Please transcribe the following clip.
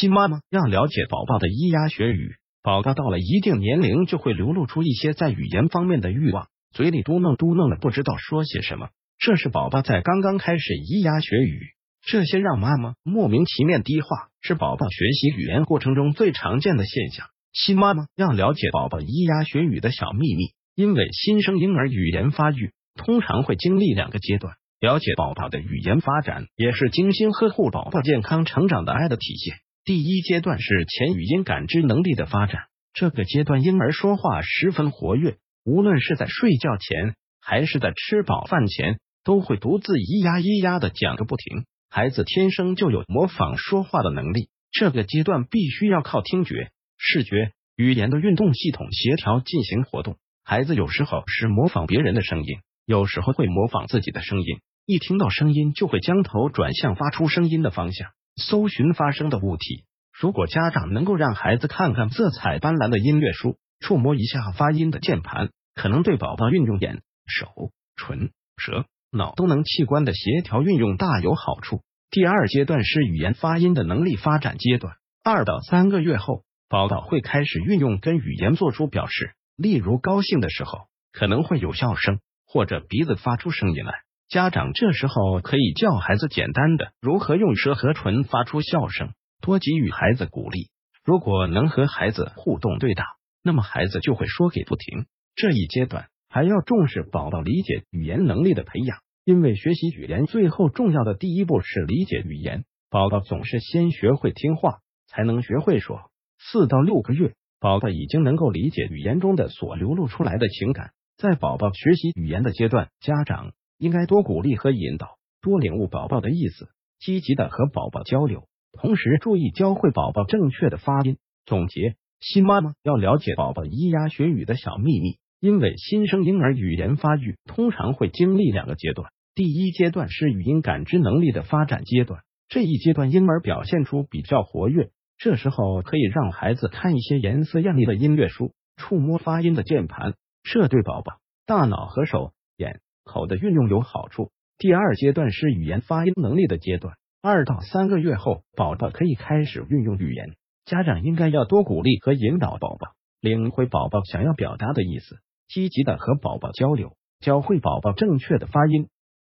新妈妈要了解宝宝的咿呀学语。宝宝到了一定年龄，就会流露出一些在语言方面的欲望，嘴里嘟囔嘟囔的，不知道说些什么。这是宝宝在刚刚开始咿呀学语，这些让妈妈莫名其妙低话，是宝宝学习语言过程中最常见的现象。新妈妈要了解宝宝咿呀学语的小秘密，因为新生婴儿语言发育通常会经历两个阶段，了解宝宝的语言发展，也是精心呵护宝宝健康成长的爱的体现。第一阶段是前语音感知能力的发展，这个阶段婴儿说话十分活跃，无论是在睡觉前还是在吃饱饭前，都会独自咿呀咿呀的讲个不停。孩子天生就有模仿说话的能力，这个阶段必须要靠听觉、视觉、语言的运动系统协调进行活动。孩子有时候是模仿别人的声音，有时候会模仿自己的声音，一听到声音就会将头转向发出声音的方向。搜寻发声的物体。如果家长能够让孩子看看色彩斑斓的音乐书，触摸一下发音的键盘，可能对宝宝运用眼、手、唇、舌、脑都能器官的协调运用大有好处。第二阶段是语言发音的能力发展阶段，二到三个月后，宝宝会开始运用跟语言做出表示，例如高兴的时候可能会有笑声，或者鼻子发出声音来。家长这时候可以教孩子简单的如何用舌和唇发出笑声，多给予孩子鼓励。如果能和孩子互动对答，那么孩子就会说给不停。这一阶段还要重视宝宝理解语言能力的培养，因为学习语言最后重要的第一步是理解语言。宝宝总是先学会听话，才能学会说。四到六个月，宝宝已经能够理解语言中的所流露出来的情感。在宝宝学习语言的阶段，家长。应该多鼓励和引导，多领悟宝宝的意思，积极的和宝宝交流，同时注意教会宝宝正确的发音。总结：新妈妈要了解宝宝咿呀学语的小秘密，因为新生婴儿语言发育通常会经历两个阶段，第一阶段是语音感知能力的发展阶段，这一阶段婴儿表现出比较活跃，这时候可以让孩子看一些颜色艳丽的音乐书，触摸发音的键盘，这对宝宝大脑和手眼。口的运用有好处。第二阶段是语言发音能力的阶段，二到三个月后，宝宝可以开始运用语言。家长应该要多鼓励和引导宝宝，领会宝宝想要表达的意思，积极的和宝宝交流，教会宝宝正确的发音。